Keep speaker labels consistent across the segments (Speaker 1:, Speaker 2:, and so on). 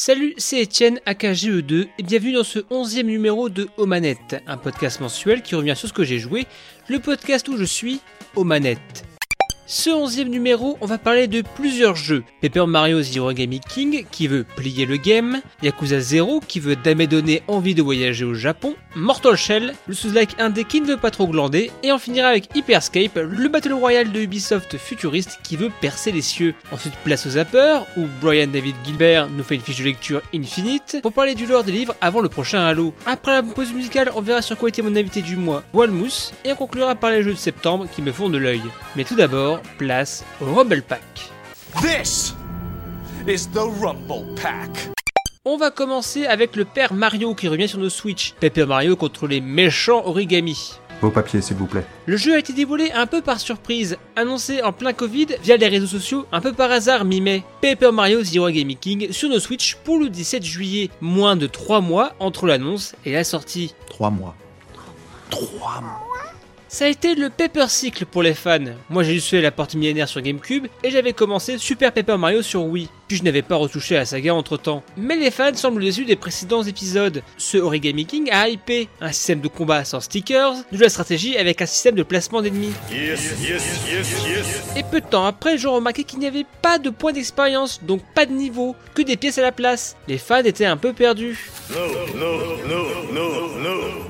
Speaker 1: Salut, c'est Etienne AKGE2 et bienvenue dans ce 11e numéro de Aux Manettes, un podcast mensuel qui revient sur ce que j'ai joué, le podcast où je suis aux manettes. Ce onzième numéro, on va parler de plusieurs jeux. Paper Mario The Origami King qui veut plier le game, Yakuza 0 qui veut d'amener donner envie de voyager au Japon, Mortal Shell, le sous-like indé qui ne veut pas trop glander, et on finira avec Hyperscape, le Battle Royale de Ubisoft futuriste qui veut percer les cieux. Ensuite place au Zapper, où Brian David Gilbert nous fait une fiche de lecture infinite, pour parler du lore des livres avant le prochain Halo. Après la pause musicale, on verra sur quoi était mon invité du mois, Walmous, et on conclura par les jeux de septembre qui me font de l'œil. Mais tout d'abord, place au Rumble Pack.
Speaker 2: This is the Rumble Pack.
Speaker 1: On va commencer avec le père Mario qui revient sur nos Switch. Paper Mario contre les méchants origami.
Speaker 3: Vos papiers, s'il vous plaît.
Speaker 1: Le jeu a été dévoilé un peu par surprise, annoncé en plein Covid via les réseaux sociaux un peu par hasard mi-mai. Paper Mario The Origami King sur nos Switch pour le 17 juillet, moins de 3 mois entre l'annonce et la sortie.
Speaker 3: Trois mois. Trois mois.
Speaker 1: Ça a été le Paper Cycle pour les fans. Moi j'ai juste fait la porte millénaire sur GameCube et j'avais commencé Super Paper Mario sur Wii. Puis je n'avais pas retouché à la saga entre temps. Mais les fans semblent déçus des précédents épisodes. Ce Origami King a hypé un système de combat sans stickers, de la stratégie avec un système de placement d'ennemis. Et peu de temps après, j'ai remarqué qu'il n'y avait pas de points d'expérience, donc pas de niveau, que des pièces à la place. Les fans étaient un peu perdus.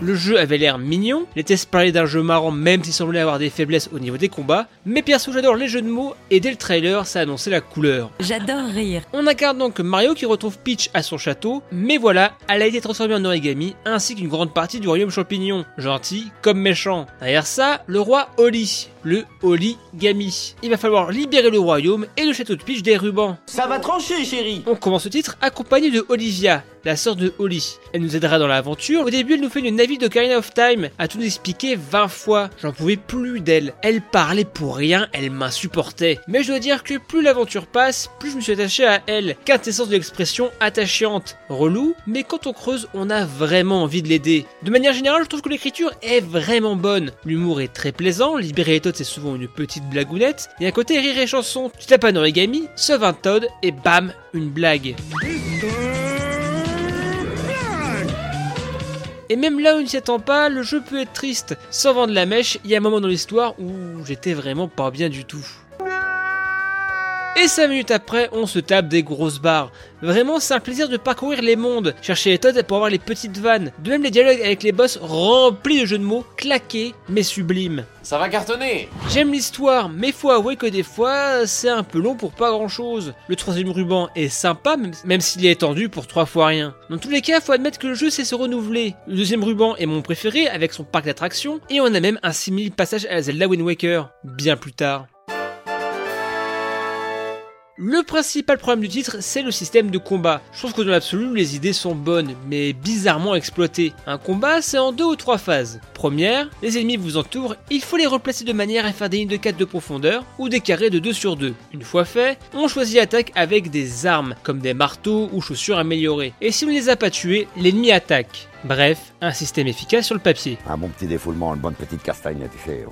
Speaker 1: Le jeu avait l'air mignon, les tests parlaient d'un jeu marrant même s'il semblait avoir des faiblesses au niveau des combats, mais perso j'adore les jeux de mots et dès le trailer ça annonçait la couleur.
Speaker 4: J'adore rire.
Speaker 1: On incarne donc Mario qui retrouve Peach à son château, mais voilà, elle a été transformée en origami ainsi qu'une grande partie du royaume champignon, gentil comme méchant. Derrière ça, le roi Oli, le Oligami. Il va falloir libérer le royaume et le château de Peach des rubans.
Speaker 5: Ça va trancher, chérie
Speaker 1: On commence ce titre accompagné de Olivia, la sœur de Holly. Elle nous aidera dans l'aventure. Au début, elle nous fait une avis de Karina of Time, à tout nous expliquer 20 fois. J'en pouvais plus d'elle. Elle parlait pour rien, elle m'insupportait. Mais je dois dire que plus l'aventure passe, plus je me suis attaché à elle. Quintessence de l'expression attachante. Relou, mais quand on creuse, on a vraiment envie de l'aider. De manière générale, je trouve que l'écriture est vraiment bonne. L'humour est très plaisant, libérer les Todd c'est souvent une petite blagounette, et à côté rire et chanson. Tu tapes un origami, sauve un Todd, et bam, une blague. Et même là où il ne s'y attend pas, le jeu peut être triste. Sans vendre la mèche, il y a un moment dans l'histoire où j'étais vraiment pas bien du tout. Et 5 minutes après, on se tape des grosses barres. Vraiment, c'est un plaisir de parcourir les mondes, chercher les Todd pour avoir les petites vannes. De même, les dialogues avec les boss remplis de jeux de mots, claqués mais sublimes.
Speaker 5: Ça va cartonner
Speaker 1: J'aime l'histoire, mais faut avouer que des fois, c'est un peu long pour pas grand chose. Le troisième ruban est sympa, même- même s'il est étendu pour trois fois rien. Dans tous les cas, faut admettre que le jeu sait se renouveler. Le deuxième ruban est mon préféré, avec son parc d'attractions, et on a même un simili passage à la Zelda Wind Waker, bien plus tard. Le principal problème du titre, c'est le système de combat. Je trouve que dans l'absolu, les idées sont bonnes, mais bizarrement exploitées. Un combat, c'est en deux ou trois phases. Première, les ennemis vous entourent, il faut les replacer de manière à faire des lignes de 4 de profondeur ou des carrés de 2 sur 2. Une fois fait, on choisit l'attaque avec des armes, comme des marteaux ou chaussures améliorées. Et si on ne les a pas tués, l'ennemi attaque. Bref, un système efficace sur le papier.
Speaker 6: Un bon petit défoulement, une bonne petite castagne, tu sais.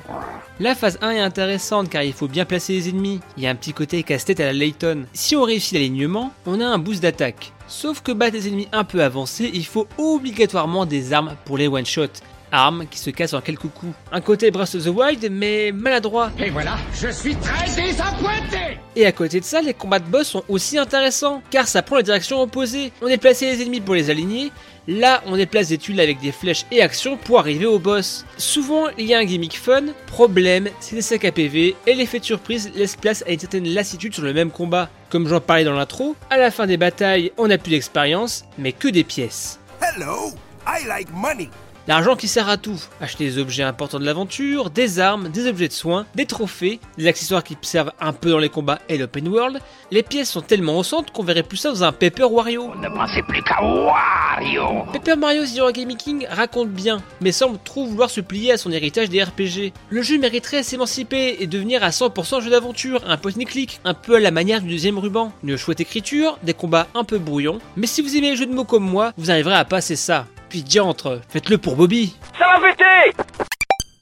Speaker 1: La phase 1 est intéressante car il faut bien placer les ennemis. Il y a un petit côté casse-tête à la Layton. Si on réussit l'alignement, on a un boost d'attaque. Sauf que battre des ennemis un peu avancés, il faut obligatoirement des armes pour les one-shot. Armes qui se cassent en quelques coups. Un côté Breath of the Wild, mais maladroit.
Speaker 7: Et voilà, je suis très désappointé
Speaker 1: Et à côté de ça, les combats de boss sont aussi intéressants, car ça prend la direction opposée. On déplace les ennemis pour les aligner, là on déplace des tuiles avec des flèches et actions pour arriver au boss. Souvent, il y a un gimmick fun, problème, c'est des sacs à PV, et l'effet de surprise laisse place à une certaine lassitude sur le même combat. Comme j'en parlais dans l'intro, à la fin des batailles, on n'a plus d'expérience, mais que des pièces.
Speaker 2: Hello, I like money.
Speaker 1: L'argent qui sert à tout. Acheter des objets importants de l'aventure, des armes, des objets de soins, des trophées, des accessoires qui servent un peu dans les combats et l'open world. Les pièces sont tellement haussantes qu'on verrait plus ça dans un Paper Wario.
Speaker 7: Ne pensez plus qu'à Wario
Speaker 1: Paper Mario The Origami King raconte bien, mais semble trop vouloir se plier à son héritage des RPG. Le jeu mériterait s'émanciper et devenir à 100% jeu d'aventure, un point and click, un peu à la manière du deuxième ruban. Une chouette écriture, des combats un peu brouillons, mais si vous aimez les jeux de mots comme moi, vous arriverez à passer ça. Puis diantre, faites-le pour Bobby.
Speaker 5: Ça va péter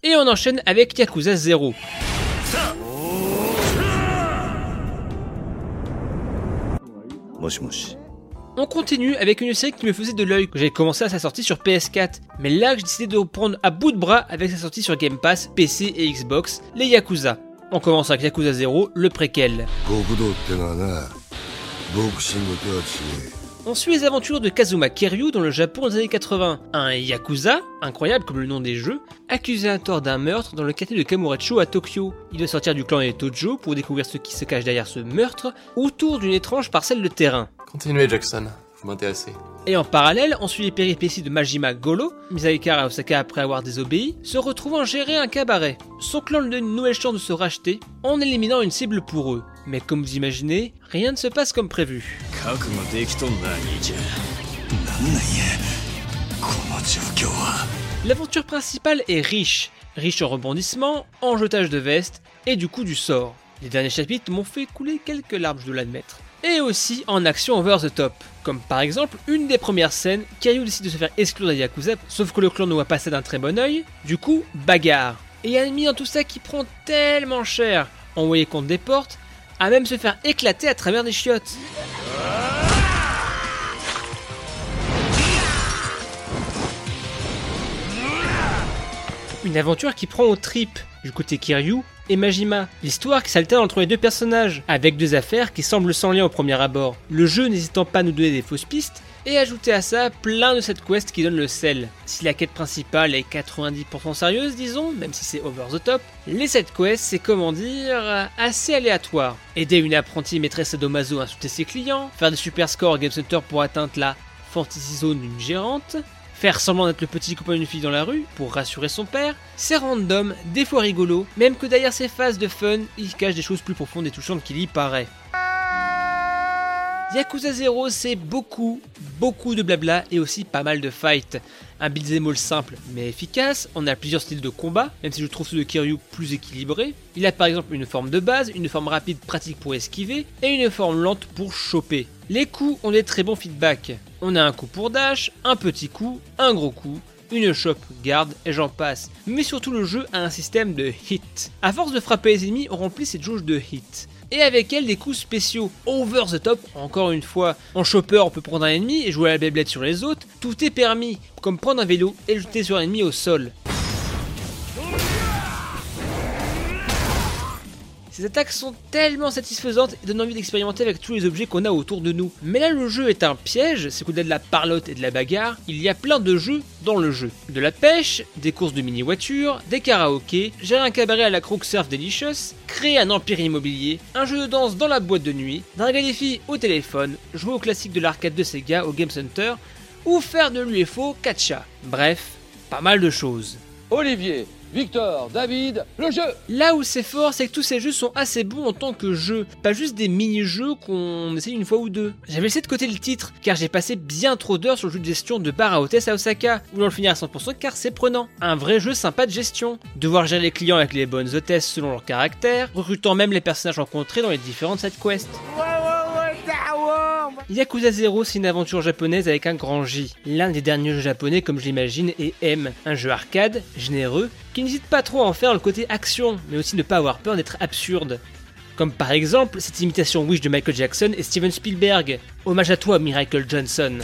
Speaker 1: Et on enchaîne avec Yakuza 0. On continue avec une série qui me faisait de l'œil, que j'avais commencé à sa sortie sur PS4, mais là j'ai décidé de reprendre à bout de bras avec sa sortie sur Game Pass, PC et Xbox, les Yakuza. On commence avec Yakuza 0, le préquel. On suit les aventures de Kazuma Kiryu dans le Japon des années 80, un yakuza, incroyable comme le nom des jeux, accusé à tort d'un meurtre dans le quartier de Kamurocho à Tokyo. Il doit sortir du clan des Tojo pour découvrir ce qui se cache derrière ce meurtre autour d'une étrange parcelle de terrain.
Speaker 8: Continuez Jackson, vous m'intéressez.
Speaker 1: Et en parallèle, on suit les péripéties de Majima Golo, mis à à Osaka après avoir désobéi, se retrouvant gérer un cabaret. Son clan lui donne une nouvelle chance de se racheter en éliminant une cible pour eux. Mais comme vous imaginez, rien ne se passe comme prévu. L'aventure principale est riche, riche en rebondissements, en jetage de veste et du coup du sort. Les derniers chapitres m'ont fait couler quelques larmes, je dois l'admettre. Et aussi en action over the top. Comme par exemple, une des premières scènes, Kiryu décide de se faire exclure des Yakuza, sauf que le clan ne voit pas ça d'un très bon oeil. Du coup, bagarre. Et un ennemi dans tout ça qui prend tellement cher, envoyé contre des portes, à même se faire éclater à travers des chiottes. Une aventure qui prend aux tripes du côté Kiryu et Majima. L'histoire qui s'alterne entre les deux personnages, avec deux affaires qui semblent sans lien au premier abord. Le jeu n'hésitant pas à nous donner des fausses pistes, et ajouter à ça plein de cette quest qui donne le sel. Si la quête principale est 90% sérieuse, disons, même si c'est over the top, les set quests c'est comment dire assez aléatoire. Aider une apprentie maîtresse sadomaso à insulter ses clients, faire des super scores au Game Center pour atteindre la fantasy zone d'une gérante, faire semblant d'être le petit copain d'une fille dans la rue pour rassurer son père, c'est random, des fois rigolo, même que derrière ces phases de fun, il cache des choses plus profondes et touchantes qu'il y paraît. Yakuza 0, c'est beaucoup, beaucoup de blabla et aussi pas mal de fight. Un beat'em all simple mais efficace, on a plusieurs styles de combat, même si je trouve ceux de Kiryu plus équilibrés. Il a par exemple une forme de base, une forme rapide pratique pour esquiver, et une forme lente pour choper. Les coups ont des très bons feedbacks. On a un coup pour dash, un petit coup, un gros coup, une chope, garde et j'en passe. Mais surtout le jeu a un système de hit. A force de frapper les ennemis, on remplit cette jauge de hit et avec elle des coups spéciaux over the top. Encore une fois, en chopper, on peut prendre un ennemi et jouer à la Beyblade sur les autres. Tout est permis, comme prendre un vélo et jeter sur un ennemi au sol. Ces attaques sont tellement satisfaisantes et donnent envie d'expérimenter avec tous les objets qu'on a autour de nous. Mais là le jeu est un piège, c'est qu'au-delà de la parlotte et de la bagarre, il y a plein de jeux dans le jeu. De la pêche, des courses de mini-voitures, des karaokés, gérer un cabaret à la Crook Surf Delicious, créer un empire immobilier, un jeu de danse dans la boîte de nuit, draguer des filles au téléphone, jouer au classique de l'arcade de Sega au Game Center, ou faire de l'UFO Catcha. Bref, pas mal de choses.
Speaker 5: Olivier, Victor, David, le jeu
Speaker 1: Là où c'est fort, c'est que tous ces jeux sont assez bons en tant que jeux, pas juste des mini-jeux qu'on essaye une fois ou deux. J'avais laissé de côté le titre, car j'ai passé bien trop d'heures sur le jeu de gestion de bar à hôtesse à Osaka, voulant le finir à 100% car c'est prenant. Un vrai jeu sympa de gestion. Devoir gérer les clients avec les bonnes hôtesses selon leur caractère, recrutant même les personnages rencontrés dans les différentes side quests. Yakuza 0, c'est une aventure japonaise avec un grand J. L'un des derniers jeux japonais comme je l'imagine est M, un jeu arcade, généreux, qui n'hésite pas trop à en faire le côté action, mais aussi ne pas avoir peur d'être absurde. Comme par exemple cette imitation Wish de Michael Jackson et Steven Spielberg. Hommage à toi, Miracle Johnson.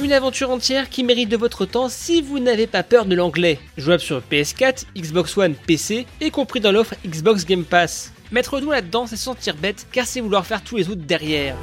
Speaker 1: Une aventure entière qui mérite de votre temps si vous n'avez pas peur de l'anglais. Jouable sur PS4, Xbox One, PC et compris dans l'offre Xbox Game Pass. Mettre doigt là-dedans, c'est se sentir bête, car c'est vouloir faire tous les autres derrière.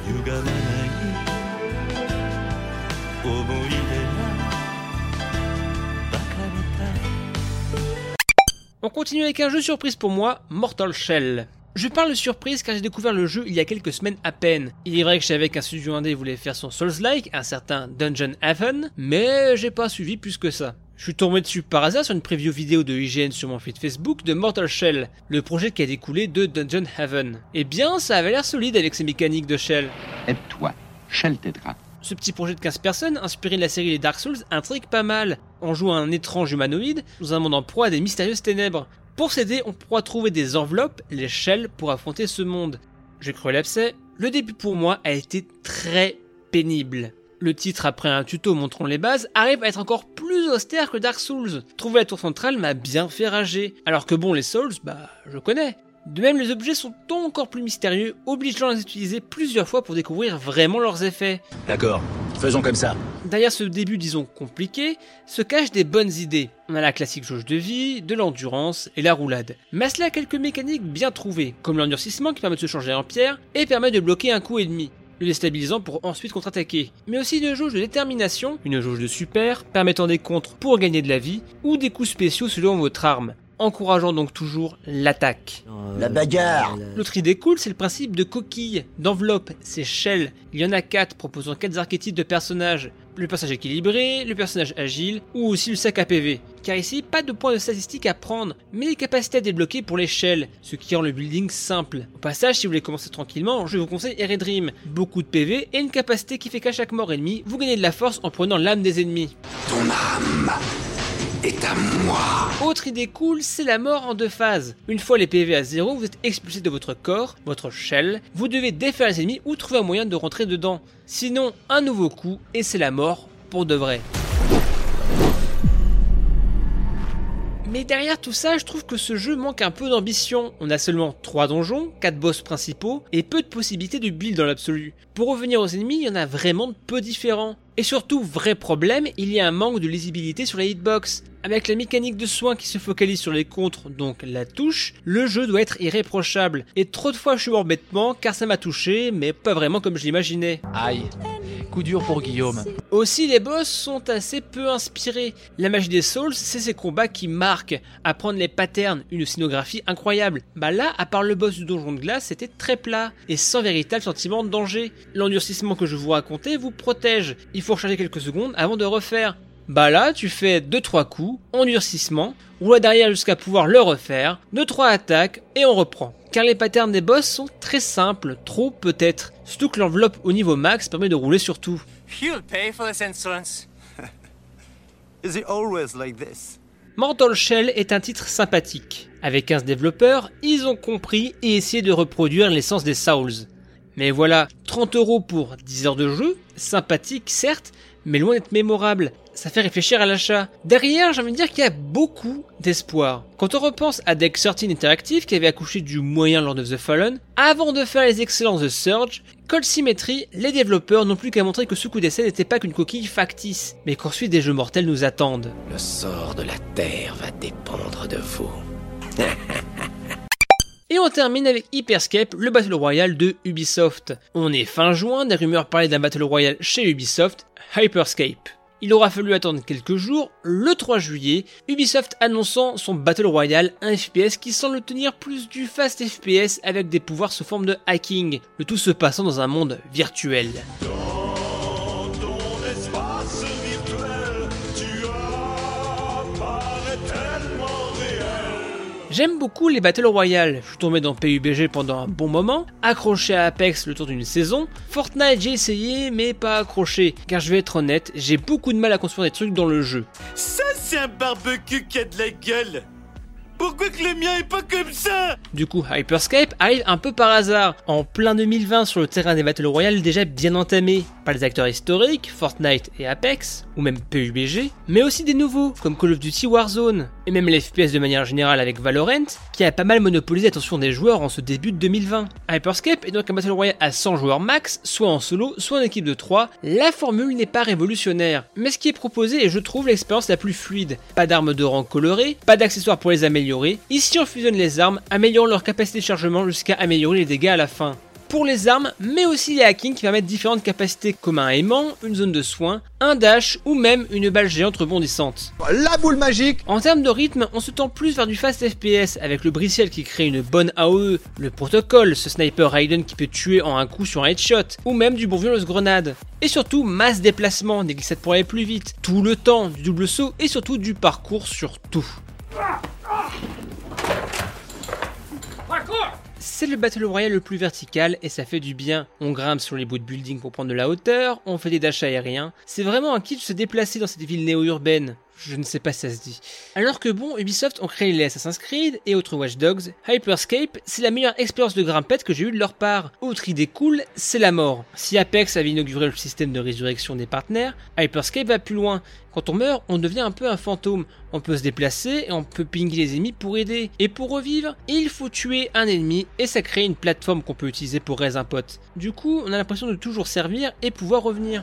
Speaker 1: On continue avec un jeu surprise pour moi, Mortal Shell. Je parle de surprise car j'ai découvert le jeu il y a quelques semaines à peine. Il est vrai que je savais qu'un studio indé voulait faire son Souls-like, un certain Dungeon Heaven, mais j'ai pas suivi plus que ça. Je suis tombé dessus par hasard sur une preview vidéo de IGN sur mon feed Facebook de Mortal Shell, le projet qui a découlé de Dungeon Heaven. Eh bien, ça avait l'air solide avec ses mécaniques de Shell.
Speaker 7: Aide-toi, Shell t'aidera.
Speaker 1: Ce petit projet de 15 personnes, inspiré de la série Les Dark Souls, intrigue pas mal. On joue un étrange humanoïde dans un monde en proie à des mystérieuses ténèbres. Pour s'aider, on pourra trouver des enveloppes, les shells, pour affronter ce monde. J'ai cru l'abcès. Le début pour moi a été très pénible. Le titre, après un tuto montrant les bases, arrive à être encore plus austère que Dark Souls. Trouver la tour centrale m'a bien fait rager. Alors que bon, les Souls, bah, je connais. De même, les objets sont encore plus mystérieux, obligeant à les utiliser plusieurs fois pour découvrir vraiment leurs effets.
Speaker 9: D'accord, faisons comme ça.
Speaker 1: Derrière ce début, disons, compliqué, se cachent des bonnes idées. On a la classique jauge de vie, de l'endurance et la roulade. Mais cela, quelques mécaniques bien trouvées, comme l'endurcissement qui permet de se changer en pierre et permet de bloquer un coup ennemi le déstabilisant pour ensuite contre-attaquer. Mais aussi une jauge de détermination, une jauge de super, permettant des contres pour gagner de la vie, ou des coups spéciaux selon votre arme encourageant donc toujours l'attaque.
Speaker 10: La bagarre
Speaker 1: L'autre idée cool, c'est le principe de coquille, d'enveloppe, c'est shell. Il y en a quatre, proposant quatre archétypes de personnages. Le personnage équilibré, le personnage agile, ou aussi le sac à PV. Car ici, pas de points de statistique à prendre, mais des capacités à débloquer pour les shells, ce qui rend le building simple. Au passage, si vous voulez commencer tranquillement, je vous conseille Eredream. Beaucoup de PV et une capacité qui fait qu'à chaque mort ennemi, vous gagnez de la force en prenant l'âme des ennemis.
Speaker 9: Ton âme
Speaker 1: Autre idée cool, c'est la mort en deux phases. Une fois les PV à zéro, vous êtes expulsé de votre corps, votre shell, vous devez défaire les ennemis ou trouver un moyen de rentrer dedans. Sinon, un nouveau coup et c'est la mort pour de vrai. Mais derrière tout ça, je trouve que ce jeu manque un peu d'ambition. On a seulement 3 donjons, 4 boss principaux et peu de possibilités de build dans l'absolu. Pour revenir aux ennemis, il y en a vraiment peu différents. Et surtout, vrai problème, il y a un manque de lisibilité sur les hitbox. Avec la mécanique de soin qui se focalise sur les contres, donc la touche, le jeu doit être irréprochable. Et trop de fois je suis mort bêtement car ça m'a touché, mais pas vraiment comme je l'imaginais.
Speaker 11: Aïe, dur pour Guillaume.
Speaker 1: Aussi, les boss sont assez peu inspirés. La magie des Souls, c'est ces combats qui marquent. Apprendre les patterns, une scénographie incroyable. Bah là, à part le boss du donjon de glace, c'était très plat et sans véritable sentiment de danger. L'endurcissement que je vous racontais vous protège. Il faut recharger quelques secondes avant de refaire. Bah là, tu fais 2-3 coups, endurcissement, roule derrière jusqu'à pouvoir le refaire, 2-3 attaques, et on reprend. Car les patterns des boss sont très simples, trop peut-être. Surtout que l'enveloppe au niveau max permet de rouler sur tout.
Speaker 12: You'll pay for this insolence.
Speaker 13: Is it always like this?
Speaker 1: Mortal Shell est un titre sympathique. Avec 15 développeurs, ils ont compris et essayé de reproduire l'essence des Souls. Mais voilà, 30 euros pour 10 heures de jeu, sympathique certes, mais loin d'être mémorable. Ça fait réfléchir à l'achat. Derrière, j'ai envie de dire qu'il y a beaucoup d'espoir. Quand on repense à Deck 13 Interactive qui avait accouché du moyen Lord of the Fallen, avant de faire les excellents The Surge, Cold Symmetry, les développeurs n'ont plus qu'à montrer que ce coup d'essai n'était pas qu'une coquille factice, mais qu'ensuite des jeux mortels nous attendent.
Speaker 14: Le sort de la Terre va dépendre de vous.
Speaker 1: Et on termine avec Hyperscape, le Battle Royale de Ubisoft. On est fin juin, des rumeurs parlaient d'un Battle Royale chez Ubisoft, Hyperscape. Il aura fallu attendre quelques jours, le 3 juillet, Ubisoft annonçant son Battle Royale, un FPS qui semble tenir plus du fast FPS avec des pouvoirs sous forme de hacking, le tout se passant dans un monde virtuel. J'aime beaucoup les Battle Royale, je suis tombé dans PUBG pendant un bon moment, accroché à Apex le tour d'une saison, Fortnite j'ai essayé mais pas accroché, car je vais être honnête, j'ai beaucoup de mal à construire des trucs dans le jeu.
Speaker 12: Ça c'est un barbecue qui a de la gueule pourquoi que le mien pas comme ça
Speaker 1: Du coup, Hyperscape arrive un peu par hasard, en plein 2020 sur le terrain des Battle Royale déjà bien entamé, par les acteurs historiques, Fortnite et Apex, ou même PUBG, mais aussi des nouveaux, comme Call of Duty Warzone, et même les FPS de manière générale avec Valorant, qui a pas mal monopolisé l'attention des joueurs en ce début de 2020. Hyperscape est donc un Battle Royale à 100 joueurs max, soit en solo, soit en équipe de 3. La formule n'est pas révolutionnaire, mais ce qui est proposé est je trouve l'expérience la plus fluide. Pas d'armes de rang colorées, pas d'accessoires pour les améliorer, Ici on fusionne les armes, améliorant leur capacité de chargement jusqu'à améliorer les dégâts à la fin. Pour les armes, mais aussi les hacking qui permettent différentes capacités comme un aimant, une zone de soin, un dash ou même une balle géante rebondissante.
Speaker 15: La boule magique
Speaker 1: En termes de rythme, on se tend plus vers du fast FPS avec le Briciel qui crée une bonne AOE, le protocole, ce sniper Raiden qui peut tuer en un coup sur un headshot, ou même du bon violence grenade. Et surtout, masse déplacement, des glissades pour aller plus vite, tout le temps, du double saut et surtout du parcours sur tout. C'est le Battle Royale le plus vertical et ça fait du bien. On grimpe sur les bouts de building pour prendre de la hauteur, on fait des dashs aériens. C'est vraiment un kiff de se déplacer dans cette ville néo-urbaine. Je ne sais pas si ça se dit. Alors que bon, Ubisoft ont créé les Assassin's Creed et autres Watch Dogs, Hyperscape, c'est la meilleure expérience de grimpette que j'ai eue de leur part. Autre idée cool, c'est la mort. Si Apex avait inauguré le système de résurrection des partenaires, Hyperscape va plus loin. Quand on meurt, on devient un peu un fantôme. On peut se déplacer et on peut pinguer les ennemis pour aider. Et pour revivre, il faut tuer un ennemi et ça crée une plateforme qu'on peut utiliser pour raise un pote. Du coup, on a l'impression de toujours servir et pouvoir revenir.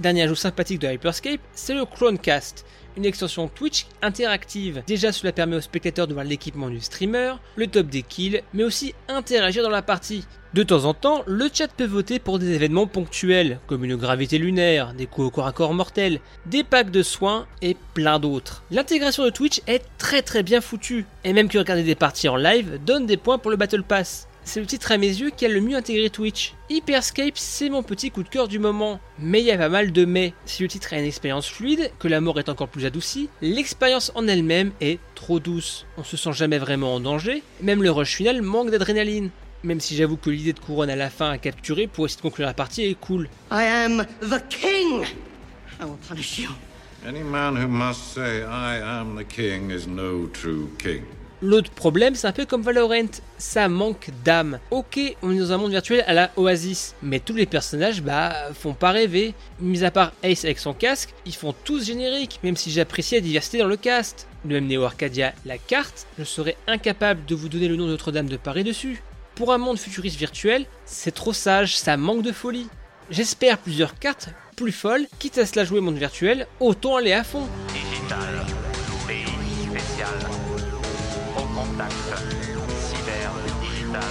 Speaker 1: Dernier ajout sympathique de Hyperscape, c'est le Clonecast, une extension Twitch interactive. Déjà, cela permet aux spectateurs de voir l'équipement du streamer, le top des kills, mais aussi interagir dans la partie. De temps en temps, le chat peut voter pour des événements ponctuels, comme une gravité lunaire, des coups au corps à corps mortels, des packs de soins et plein d'autres. L'intégration de Twitch est très très bien foutue, et même que regarder des parties en live donne des points pour le Battle Pass. C'est le titre à mes yeux qui a le mieux intégré Twitch. Hyperscape, c'est mon petit coup de cœur du moment. Mais il y a pas mal de mais. Si le titre a une expérience fluide, que la mort est encore plus adoucie, l'expérience en elle-même est trop douce. On se sent jamais vraiment en danger, même le rush final manque d'adrénaline. Même si j'avoue que l'idée de couronne à la fin à capturer pour essayer de conclure la partie est cool.
Speaker 10: I am the king I will punish you.
Speaker 15: Any man who must say I am the king is no true king.
Speaker 1: L'autre problème, c'est un peu comme Valorant, ça manque d'âme. Ok, on est dans un monde virtuel à la Oasis, mais tous les personnages, bah, font pas rêver. Mis à part Ace avec son casque, ils font tous génériques, même si j'apprécie la diversité dans le cast. Le même Neo Arcadia, la carte, je serais incapable de vous donner le nom de Notre-Dame de Paris dessus. Pour un monde futuriste virtuel, c'est trop sage, ça manque de folie. J'espère plusieurs cartes plus folles, quitte à se la jouer monde virtuel, autant aller à fond.
Speaker 16: Digital, pays spécial, contact, cyber, digital.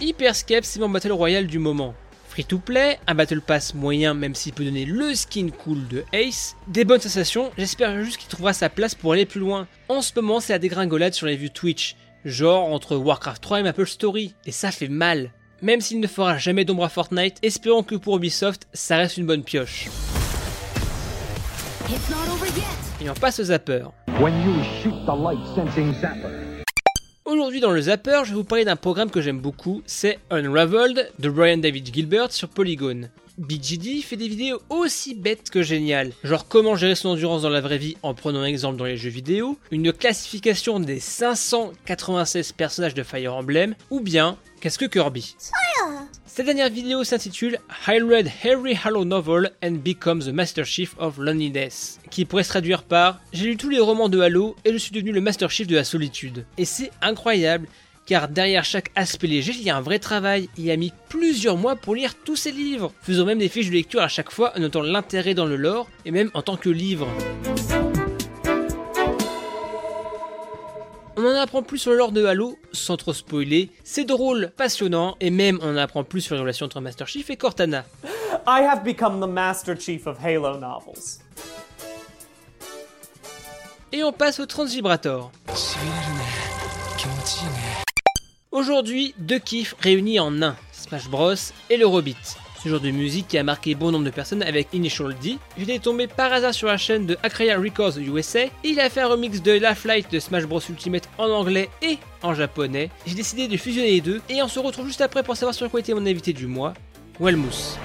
Speaker 1: Hyperscape, c'est mon Battle Royale du moment. Free to play, un Battle Pass moyen même s'il peut donner le skin cool de Ace, des bonnes sensations, j'espère juste qu'il trouvera sa place pour aller plus loin. En ce moment c'est la dégringolade sur les vues Twitch, genre entre Warcraft 3 et Maple Story, et ça fait mal. Même s'il ne fera jamais d'ombre à Fortnite, espérons que pour Ubisoft, ça reste une bonne pioche. Et on passe au zapper. Aujourd'hui dans le Zapper, je vais vous parler d'un programme que j'aime beaucoup, c'est Unraveled de Brian David Gilbert sur Polygon. BGD fait des vidéos aussi bêtes que géniales, genre comment gérer son endurance dans la vraie vie en prenant un exemple dans les jeux vidéo, une classification des 596 personnages de Fire Emblem, ou bien qu'est-ce que Kirby? Cette dernière vidéo s'intitule I read Harry Hallow Novel and Become the Master Chief of Loneliness, qui pourrait se traduire par J'ai lu tous les romans de Halo et je suis devenu le Master Chief de la solitude. Et c'est incroyable, car derrière chaque aspect léger, il y a un vrai travail. Il a mis plusieurs mois pour lire tous ces livres, faisant même des fiches de lecture à chaque fois, en notant l'intérêt dans le lore, et même en tant que livre. On en apprend plus sur le lore de Halo, sans trop spoiler. C'est drôle, passionnant, et même on en apprend plus sur les relations entre Master Chief et Cortana.
Speaker 17: I have become the Master Chief of Halo novels.
Speaker 1: Et on passe au Transvibrator. Aujourd'hui, deux kiffs réunis en un, Smash Bros et le Robit. Ce genre de musique qui a marqué bon nombre de personnes avec Initial D. J'étais tombé par hasard sur la chaîne de Akreya Records USA et il a fait un remix de La Flight de Smash Bros Ultimate en anglais et en japonais. J'ai décidé de fusionner les deux et on se retrouve juste après pour savoir sur quoi était mon invité du mois, Wellmousse.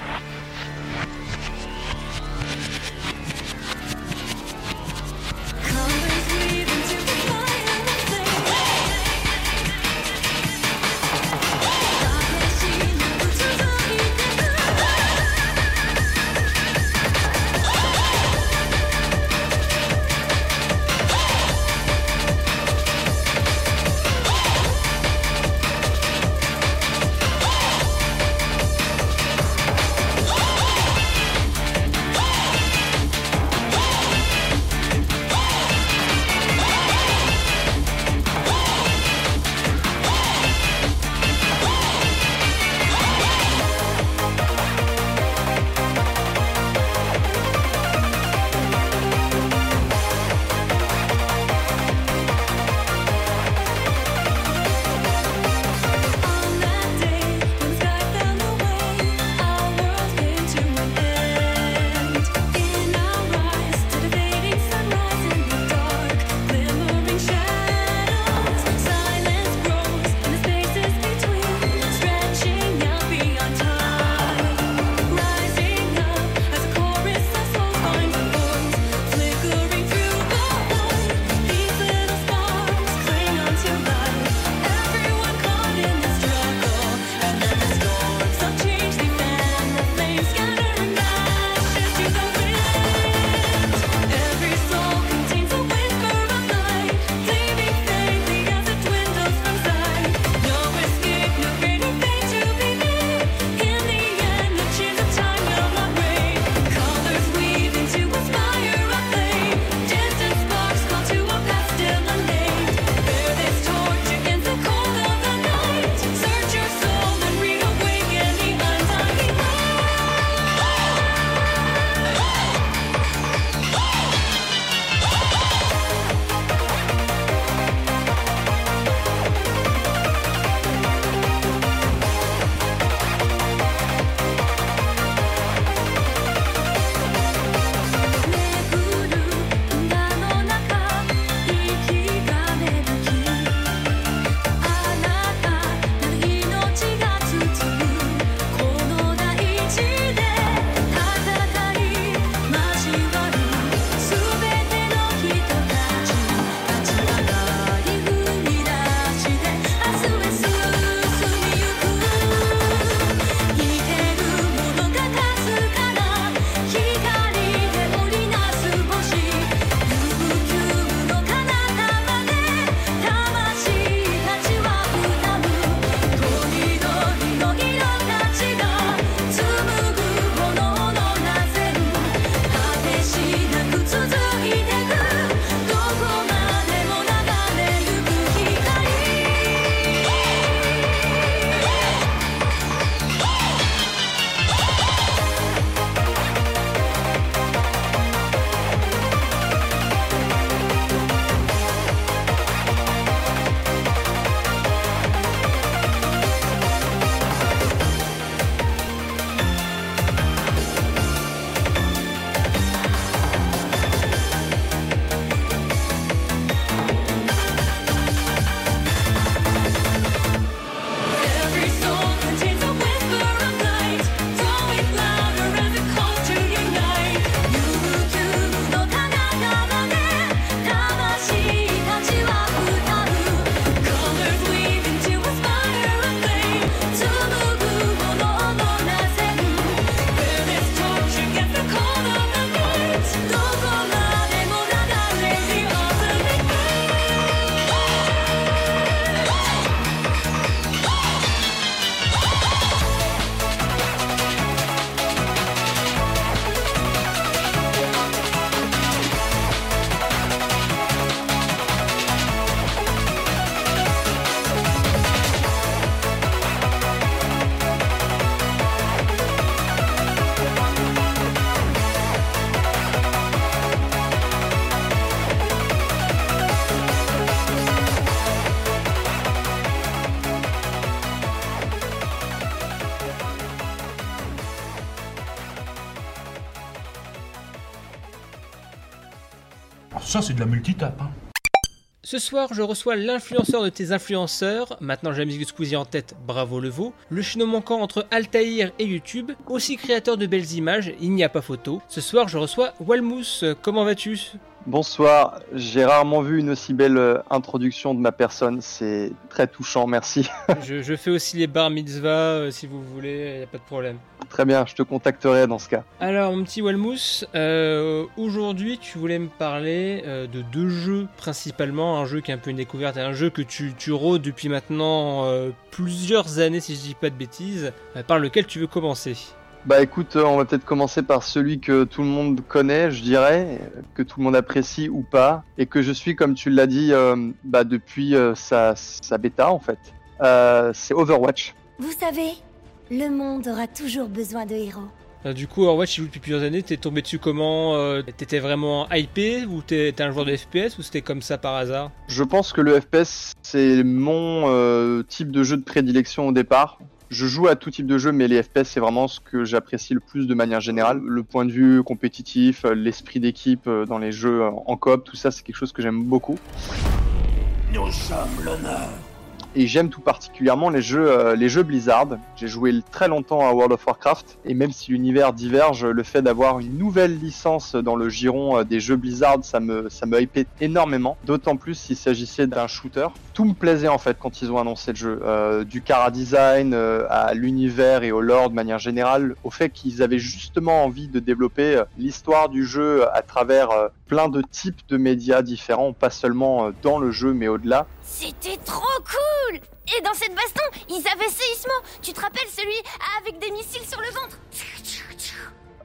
Speaker 18: C'est de la multitape. Hein.
Speaker 1: Ce soir, je reçois l'influenceur de tes influenceurs. Maintenant, j'ai la musique Squeezie en tête, bravo le veau. Le chaînon manquant entre Altaïr et YouTube. Aussi créateur de belles images, il n'y a pas photo. Ce soir, je reçois Walmous. Comment vas-tu?
Speaker 19: Bonsoir, j'ai rarement vu une aussi belle euh, introduction de ma personne, c'est très touchant, merci.
Speaker 1: je, fais aussi les bar mitzvah euh, si vous voulez, il n'y a pas de problème.
Speaker 19: Très bien, je te contacterai dans ce cas.
Speaker 1: Alors mon petit Walmous, euh, aujourd'hui tu voulais me parler de deux jeux principalement, un jeu qui est un peu une découverte et un jeu que tu, tu rôdes depuis maintenant plusieurs années si je dis pas de bêtises, par lequel tu veux commencer?
Speaker 19: Bah écoute, euh, on va peut-être commencer par celui que tout le monde connaît, je dirais, que tout le monde apprécie ou pas, et que je suis, comme tu l'as dit, euh, bah, depuis euh, sa, bêta en fait. c'est Overwatch.
Speaker 20: Vous savez, le monde aura toujours besoin de héros.
Speaker 1: du coup, Overwatch, tu joues depuis plusieurs années, t'es tombé dessus comment T'étais vraiment hypé ou t'es un joueur de FPS ou c'était comme ça par hasard?
Speaker 19: Je pense que le FPS, c'est mon type de jeu de prédilection au départ je joue à tout type de jeu, mais les FPS, c'est vraiment ce que j'apprécie le plus de manière générale. Le point de vue compétitif, euh, l'esprit d'équipe euh, dans les jeux en coop, tout ça, c'est quelque chose que j'aime beaucoup.
Speaker 9: Nous sommes l'honneur
Speaker 19: et j'aime tout particulièrement les jeux, euh, les jeux Blizzard. J'ai joué très longtemps à World of Warcraft et même si l'univers diverge, le fait d'avoir une nouvelle licence dans le giron euh, des jeux Blizzard, ça me, ça me hypait énormément. D'autant plus s'il s'agissait d'un shooter. Tout me plaisait en fait quand ils ont annoncé le jeu. Euh, du cara design à l'univers et au lore de manière générale, au fait qu'ils avaient justement envie de développer l'histoire du jeu à travers plein de types de médias différents, pas seulement dans le jeu mais au-delà.
Speaker 20: C'était trop cool Et dans cette baston, ils avaient séismo Tu te rappelles celui avec des missiles sur le ventre?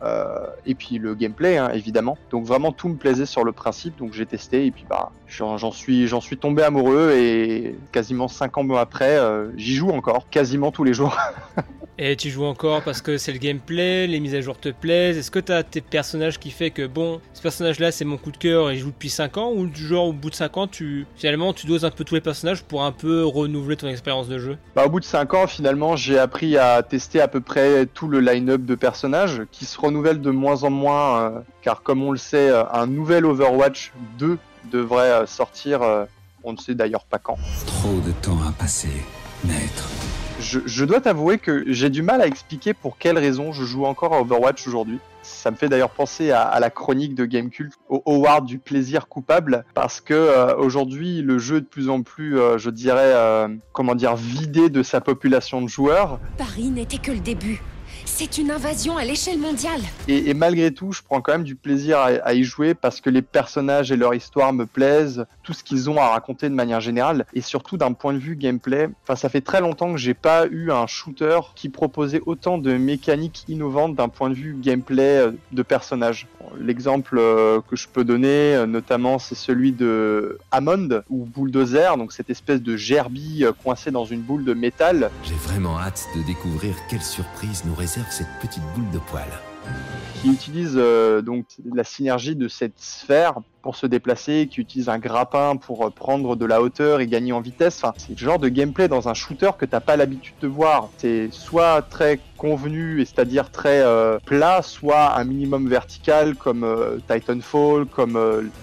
Speaker 19: Euh, et puis le gameplay hein, évidemment. Donc vraiment tout me plaisait sur le principe, donc j'ai testé et puis bah j'en suis tombé amoureux. Et quasiment 5 ans après euh, j'y joue encore quasiment tous les jours.
Speaker 1: Et tu joues encore parce que c'est le gameplay, les mises à jour te plaisent. Est-ce que tu as tes personnages qui fait que bon, ce personnage-là c'est mon coup de cœur et je joue depuis 5 ans ou du genre au bout de 5 ans tu finalement tu doses un peu tous les personnages pour un peu renouveler ton expérience de jeu?
Speaker 19: Bah au bout de 5 ans finalement j'ai appris à tester à peu près tout le line-up de personnages qui se renouvellent de moins en moins euh, car comme on le sait euh, un nouvel Overwatch 2 devrait euh, sortir on ne sait d'ailleurs pas quand.
Speaker 9: Trop de temps a passé, maître
Speaker 19: je, dois t'avouer que j'ai du mal à expliquer pour quelles raisons je joue encore à Overwatch aujourd'hui. Ça me fait d'ailleurs penser à, la chronique de Gamecult, au Howard du plaisir coupable, parce que euh, aujourd'hui le jeu est de plus en plus, euh, je dirais, euh, comment dire, vidé de sa population de joueurs.
Speaker 20: Paris n'était que le début. C'est une invasion à l'échelle mondiale.
Speaker 19: Et, malgré tout, je prends quand même du plaisir à, y jouer parce que les personnages et leur histoire me plaisent, tout ce qu'ils ont à raconter de manière générale, et surtout d'un point de vue gameplay. Enfin, ça fait très longtemps que j'ai pas eu un shooter qui proposait autant de mécaniques innovantes d'un point de vue gameplay euh, de personnages. L'exemple euh, que je peux donner, euh, notamment, c'est celui de Hammond ou Bulldozer, donc cette espèce de gerbille coincée dans une boule de métal.
Speaker 9: J'ai vraiment hâte de découvrir quelle surprise nous réserve cette petite boule de poil.
Speaker 19: Qui utilise euh, donc la synergie de cette sphère pour se déplacer, qui utilise un grappin pour euh, prendre de la hauteur et gagner en vitesse. C'est le genre de gameplay dans un shooter que t'as pas l'habitude de voir. C'est soit très convenu et c'est-à-dire très euh, plat, soit un minimum vertical comme euh, Titanfall, comme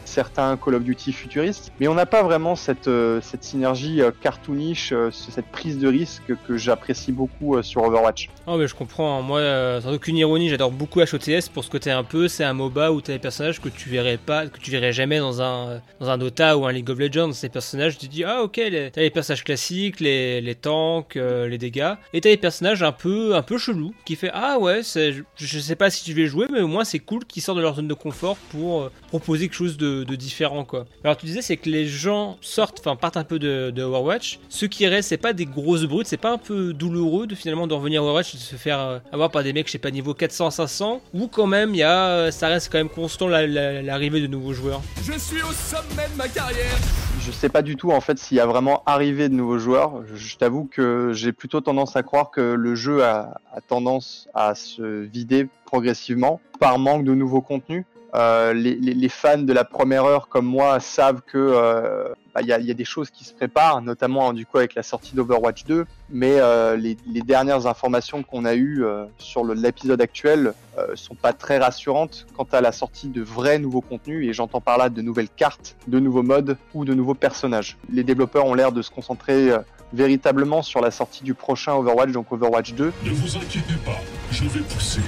Speaker 19: certains Call of Duty futuristes. Mais on n'a pas vraiment cette, cette synergie cartoonish, cette prise de risque que j'apprécie beaucoup sur Overwatch.
Speaker 1: Oh mais je comprends, moi sans aucune ironie, j'adore beaucoup HOTS pour ce côté un peu, c'est un MOBA où t'as des personnages que tu verrais pas, que tu verrais jamais dans un, dans un Dota ou un League of Legends. Ces personnages, tu dis, ah ok, t'as les personnages classiques, les, les tanks, euh, les dégâts, et t'as les personnages un peu, un peu chelous qui fait, ah ouais, je, je sais pas si tu vais jouer, mais au moins c'est cool qu'ils sortent de leur zone de confort pour euh, proposer quelque chose de, de, différent quoi. Alors tu disais, c'est que les gens sortent, enfin partent un peu de, de Overwatch. Ce qui reste, c'est pas des grosses brutes, c'est pas un peu douloureux de finalement de revenir à Overwatch et de se faire euh, avoir par des mecs, je sais pas, niveau 400-500, ou quand même, il y a, ça reste quand même constant l'arrivée de nouveaux joueurs.
Speaker 2: Je suis au sommet de ma carrière.
Speaker 19: Je sais pas du tout en fait s'il y a vraiment arrivé de nouveaux joueurs. Je t'avoue que j'ai plutôt tendance à croire que le jeu a, tendance à se vider progressivement par manque de nouveaux contenus. Euh, les, fans de la première heure comme moi savent que euh, bah, y, a, y, a, des choses qui se préparent, notamment du coup avec la sortie d'Overwatch 2. Mais euh, les, dernières informations qu'on a eues sur l'épisode actuel sont pas très rassurantes quant à la sortie de vrais nouveaux contenus. Et j'entends par là de nouvelles cartes, de nouveaux modes ou de nouveaux personnages. Les développeurs ont l'air de se concentrer véritablement sur la sortie du prochain Overwatch, donc Overwatch 2.
Speaker 18: Ne vous inquiétez pas, je vais pousser.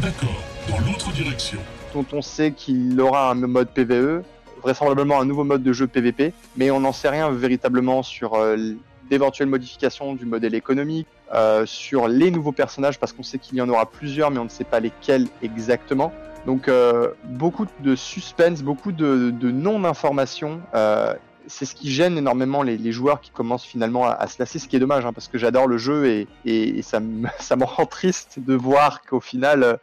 Speaker 18: D'accord l'autre direction.
Speaker 19: Dont on sait qu'il aura un mode PVE, vraisemblablement un nouveau mode de jeu PVP, mais on n'en sait rien véritablement sur euh, d'éventuelles modifications du modèle économique, euh, sur les nouveaux personnages, parce qu'on sait qu'il y en aura plusieurs, mais on ne sait pas lesquels exactement. Donc euh, beaucoup de suspense, beaucoup de, non-information. C'est ce qui gêne énormément les, joueurs qui commencent finalement à, se lasser, ce qui est dommage, hein, parce que j'adore le jeu et, ça, me, rend triste de voir qu'au final,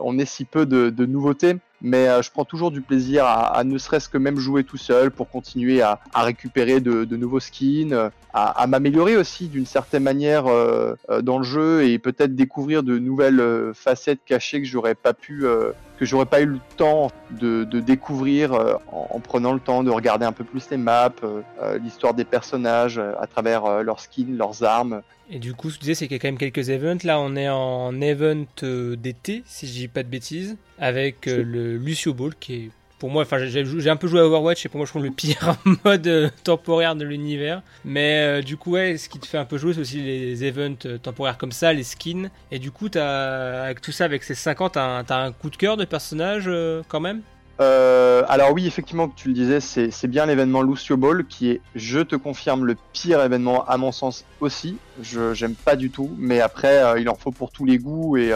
Speaker 19: on ait si peu de, nouveautés. Mais euh, je prends toujours du plaisir à, ne serait-ce que même jouer tout seul pour continuer à, récupérer de, nouveaux skins, à, m'améliorer aussi d'une certaine manière euh, dans le jeu et peut-être découvrir de nouvelles facettes cachées que j'aurais pas pu que j'aurais pas eu le temps de, de découvrir euh, en, en, prenant le temps de regarder un peu plus les maps, euh, l'histoire des personnages à travers euh, leurs skins, leurs armes.
Speaker 1: Et du coup, ce que tu disais, c'est qu'il y a quand même quelques events. Là, on est en event d'été, si je dis pas de bêtises, avec le Lucio Ball qui est pour moi, enfin, j'ai un peu joué à Overwatch et pour moi, je trouve le pire mode euh, temporaire de l'univers. Mais euh, du coup, ouais, ce qui te fait un peu jouer, c'est aussi les events euh, temporaires comme ça, les skins. Et du coup, as, avec tout ça, avec ces 50, t'as un, coup de cœur de personnage quand même?
Speaker 19: Alors oui, effectivement, tu le disais, c'est bien l'événement Lucio Ball qui est, je te confirme, le pire événement à mon sens aussi. Je j'aime pas du tout, mais après, il en faut pour tous les goûts et.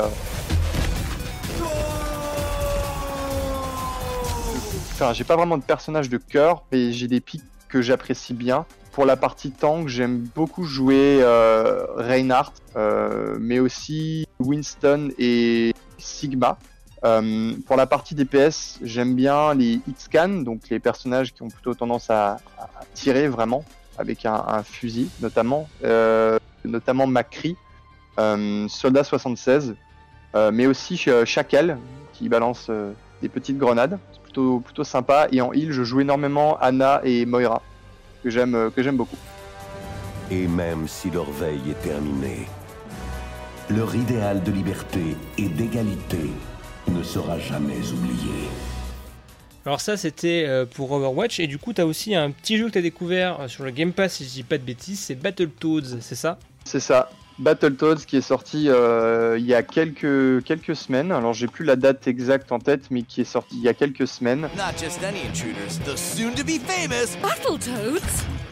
Speaker 19: J'ai pas vraiment de personnage de cœur, mais j'ai des pics que j'apprécie bien. Pour la partie tank, j'aime beaucoup jouer euh, Reinhardt, euh, mais aussi Winston et Sigma. Euh, pour la partie DPS, j'aime bien les X-Scan, donc les personnages qui ont plutôt tendance à, tirer vraiment, avec un, fusil notamment, notamment Macri, Soldat 76, mais aussi Chacal, qui balance des petites grenades plutôt, plutôt sympa. Et en heal, je joue énormément Anna et Moira, que j'aime, que j'aime beaucoup.
Speaker 21: Et même si leur veille est terminée, leur idéal de liberté et d'égalité ne sera jamais oublié.
Speaker 1: Alors ça c'était pour Overwatch et du coup tu as aussi un petit jeu que tu as découvert sur le Game Pass si je dis pas de bêtises, c'est Battletoads, c'est ça?
Speaker 19: C'est ça. Battletoads qui est sorti euh, il y a quelques quelques semaines. Alors j'ai plus la date exacte en tête, mais qui est sorti il y a quelques semaines.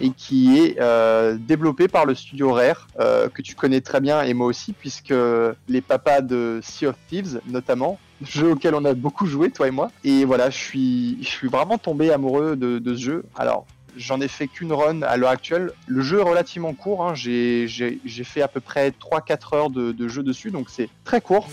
Speaker 19: Et qui est euh, développé par le studio Rare euh, que tu connais très bien et moi aussi puisque les papas de Sea of Thieves notamment jeu auquel on a beaucoup joué toi et moi et voilà je suis je suis vraiment tombé amoureux de, de ce jeu alors j'en ai fait qu'une run à l'heure actuelle. Le jeu est relativement court, hein. j'ai fait à peu près 3-4 heures de, de, jeu dessus, donc c'est très court.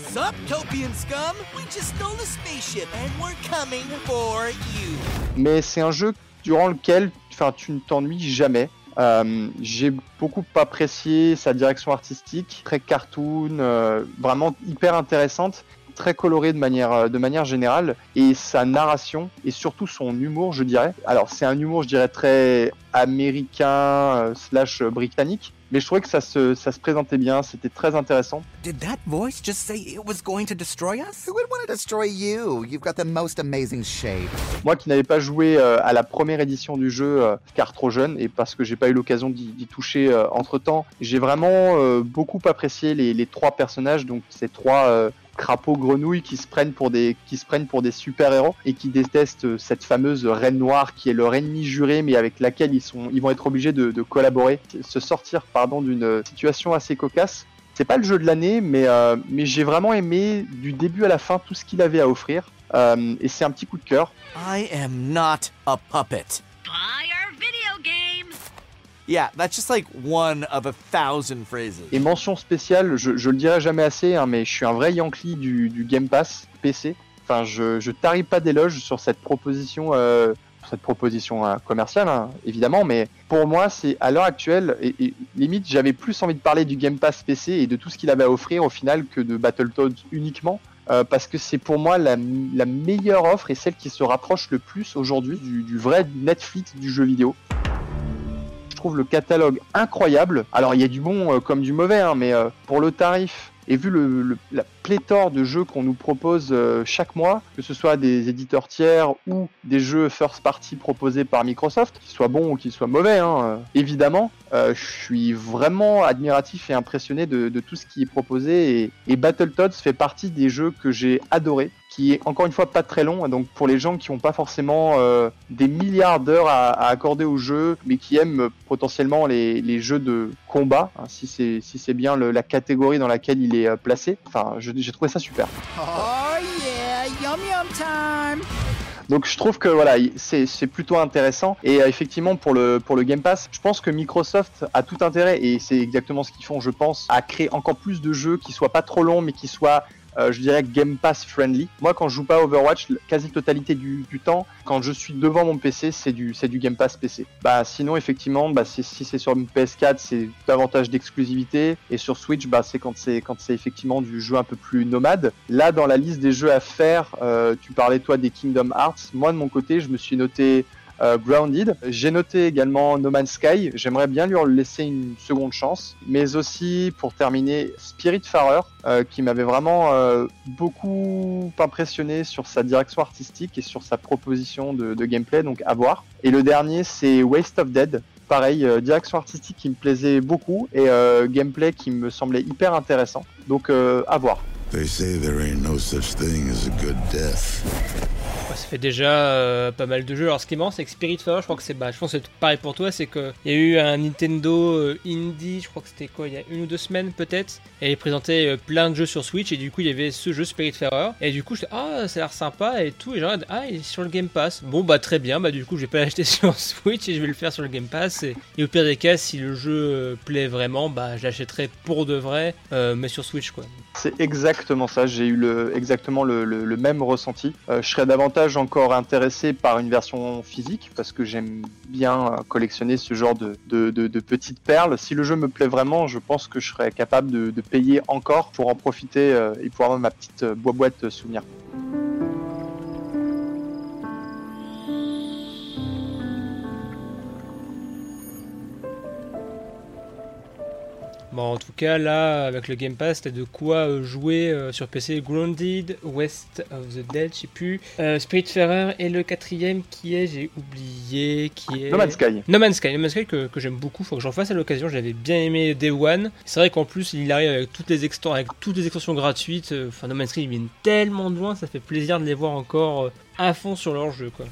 Speaker 19: Mais c'est un jeu durant lequel tu ne t'ennuies jamais. Euh, j'ai beaucoup apprécié sa direction artistique, très cartoon, euh, vraiment hyper intéressante très coloré de manière, de manière générale et sa narration et surtout son humour, je dirais. Alors c'est un humour, je dirais, très américain euh, slash britannique, mais je trouvais que ça se, ça se présentait bien, c'était très intéressant.
Speaker 22: Did that voice just say it was going to destroy us? Who would want to destroy you? You've got the most amazing shape.
Speaker 19: Moi qui n'avais pas joué euh, à la première édition du jeu, euh, car trop jeune, et parce que j'ai pas eu l'occasion d'y toucher euh, entre temps, j'ai vraiment euh, beaucoup apprécié les, les, trois personnages, donc ces trois euh, crapauds grenouilles qui se prennent pour des qui se prennent pour des super héros et qui détestent cette fameuse reine noire qui est leur ennemi juré mais avec laquelle ils sont ils vont être obligés de, de collaborer se sortir pardon d'une situation assez cocasse. C'est pas le jeu de l'année mais euh, mais j'ai vraiment aimé du début à la fin tout ce qu'il avait à offrir euh, et c'est un petit coup de cœur.
Speaker 22: I am not a puppet.
Speaker 10: Buy our video game
Speaker 22: Yeah, that's just like one of a thousand phrases.
Speaker 19: Et mention spéciale, je, je le dirai jamais assez, hein, mais je suis un vrai Yankee du, Game Pass PC. Enfin, je, je tarie pas d'éloges sur cette proposition, euh, cette proposition euh, commerciale, hein, évidemment, mais pour moi, c'est à l'heure actuelle, et, limite, j'avais plus envie de parler du Game Pass PC et de tout ce qu'il avait à offrir au final que de Battletoads uniquement. euh, parce que c'est pour moi la, meilleure offre et celle qui se rapproche le plus aujourd'hui du, vrai Netflix du jeu vidéo. Le catalogue incroyable. Alors il y a du bon euh, comme du mauvais, hein, mais euh, pour le tarif et vu le, la pléthore de jeux qu'on nous propose euh, chaque mois, que ce soit des éditeurs tiers ou des jeux first party proposés par Microsoft, qu'ils soient bons ou qu'ils soient mauvais, hein, évidemment, je suis vraiment admiratif et impressionné de, de, tout ce qui est proposé. Et, et Battletoads fait partie des jeux que j'ai adoré qui est encore une fois pas très long. Donc pour les gens qui n'ont pas forcément euh, des milliards d'heures à, à, accorder au jeu, mais qui aiment potentiellement les, les jeux de combat, hein, si c'est si c'est bien le, la catégorie dans laquelle il est euh, placé. Enfin, j'ai trouvé ça super.
Speaker 22: Oh yeah, yum yum time.
Speaker 19: Donc je trouve que voilà, c'est plutôt intéressant. Et euh, effectivement pour le pour le Game Pass, je pense que Microsoft a tout intérêt et c'est exactement ce qu'ils font, je pense, à créer encore plus de jeux qui soient pas trop longs, mais qui soient je dirais Game Pass friendly. Moi, quand je joue pas Overwatch, quasi totalité du, du temps, quand je suis devant mon PC, c'est du, c'est du Game Pass PC. Bah, sinon, effectivement, bah, si c'est sur une PS4, c'est davantage d'exclusivité, et sur Switch, bah, c'est quand c'est quand c'est effectivement du jeu un peu plus nomade. Là, dans la liste des jeux à faire, euh, tu parlais toi des Kingdom Hearts. Moi, de mon côté, je me suis noté euh, Grounded. J'ai noté également No Man's Sky. J'aimerais bien lui laisser une seconde chance. Mais aussi, pour terminer, Spiritfarer, euh, qui m'avait vraiment euh, beaucoup impressionné sur sa direction artistique et sur sa proposition de, gameplay, donc à voir. Et le dernier, c'est Waste of Dead. Pareil, direction artistique qui me plaisait beaucoup et gameplay qui me semblait hyper intéressant. Donc à voir.
Speaker 4: They say there ain't no such thing as a good death.
Speaker 1: Ça fait déjà euh, pas mal de jeux. Alors ce qui est marrant, c'est que Spiritfarer, je crois que c'est bah, je pense que c'est pareil pour toi, c'est que il y a eu un Nintendo euh, Indie, je crois que c'était quoi, il y a une ou deux semaines peut-être, et il présentait euh, plein de jeux sur Switch et du coup il y avait ce jeu Spiritfarer et du coup j'étais ah ça a l'air sympa et tout et genre ah il est sur le Game Pass. Bon bah très bien, bah du coup je vais pas l'acheter sur Switch et je vais le faire sur le Game Pass et, et au pire des cas si le jeu plaît vraiment, bah je l'achèterai pour de vrai, mais sur Switch quoi.
Speaker 19: C'est exactement ça, j'ai eu le, exactement le, même ressenti. Euh, je serais davantage encore intéressé par une version physique parce que j'aime bien collectionner ce genre de, de, petites perles. Si le jeu me plaît vraiment, je pense que je serais capable de, de payer encore pour en profiter euh, et pour avoir ma petite boîte souvenir.
Speaker 1: Bon, en tout cas, là, avec le Game Pass, t'as de quoi jouer euh, sur PC. Grounded, West of the Dead, je sais plus. Euh, Spiritfarer et le quatrième qui est, j'ai oublié, qui est...
Speaker 19: No Man's Sky.
Speaker 1: No Man's Sky, no Man's Sky que, que j'aime beaucoup, faut que j'en fasse à l'occasion, j'avais bien aimé Day One. C'est vrai qu'en plus, il arrive avec toutes les, extensions, avec toutes les extensions gratuites. Enfin, No Man's Sky, ils viennent tellement de loin, ça fait plaisir de les voir encore euh, à fond sur leur jeu, quoi.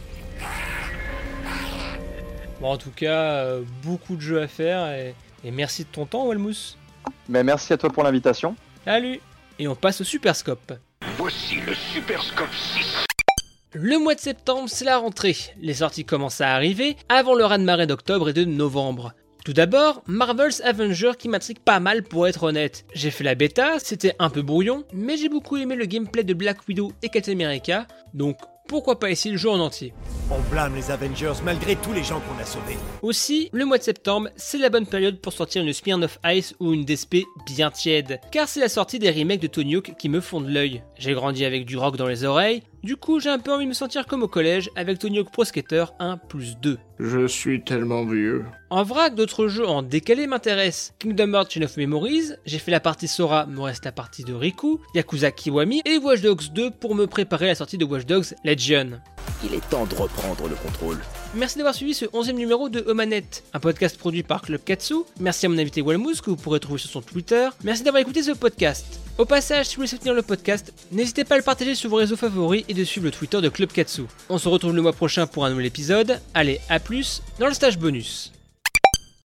Speaker 1: Bon, en tout cas, euh, beaucoup de jeux à faire et... Et merci de ton temps, Walmous.
Speaker 19: Ben, merci à toi pour l'invitation.
Speaker 1: Salut Et on passe au Superscope.
Speaker 23: Voici le Superscope 6.
Speaker 1: Le mois de septembre, c'est la rentrée. Les sorties commencent à arriver avant le raz-de-marée d'octobre et de novembre. Tout d'abord, Marvel's Avenger qui m'intrigue pas mal pour être honnête. J'ai fait la bêta, c'était un peu brouillon, mais j'ai beaucoup aimé le gameplay de Black Widow et Captain America, donc pourquoi pas essayer le jeu en entier.
Speaker 24: On blâme les Avengers malgré tous les gens qu'on a sauvés.
Speaker 1: Aussi, le mois de septembre, c'est la bonne période pour sortir une Spear of Ice ou une DSP bien tiède, car c'est la sortie des remakes de Tony Hawk qui me font de l'œil. J'ai grandi avec du rock dans les oreilles, du coup j'ai un peu envie de me sentir comme au collège avec Tony Hawk Pro Skater 1 plus 2.
Speaker 4: Je suis tellement vieux.
Speaker 1: En vrac, d'autres jeux en décalé m'intéressent. Kingdom Hearts Chain of Memories, j'ai fait la partie Sora, me reste la partie de Riku, Yakuza Kiwami et Watch Dogs 2 pour me préparer à la sortie de Watch Dogs Legion.
Speaker 24: Il est temps de reprendre le contrôle.
Speaker 1: Merci d'avoir suivi ce 11e numéro de Omanette, un podcast produit par Club Katsu. Merci à mon invité Walmous que vous pourrez trouver sur son Twitter. Merci d'avoir écouté ce podcast. Au passage, si vous voulez soutenir le podcast, n'hésitez pas à le partager sur vos réseaux favoris et de suivre le Twitter de Club Katsu. On se retrouve le mois prochain pour un nouvel épisode. Allez, à plus dans le stage bonus.